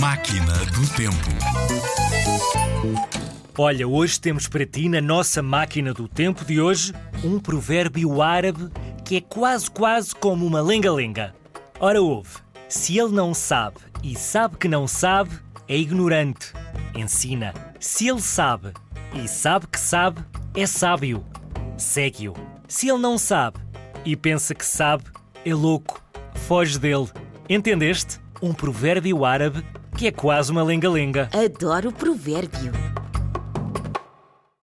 Máquina do Tempo. Olha, hoje temos para ti, na nossa máquina do tempo de hoje, um provérbio árabe que é quase quase como uma lenga-lenga. Ora, ouve: se ele não sabe e sabe que não sabe, é ignorante. Ensina. Se ele sabe e sabe que sabe, é sábio. Segue-o. Se ele não sabe e pensa que sabe, é louco. Foge dele. Entendeste? Um provérbio árabe que é quase uma lenga-lenga. Adoro o provérbio.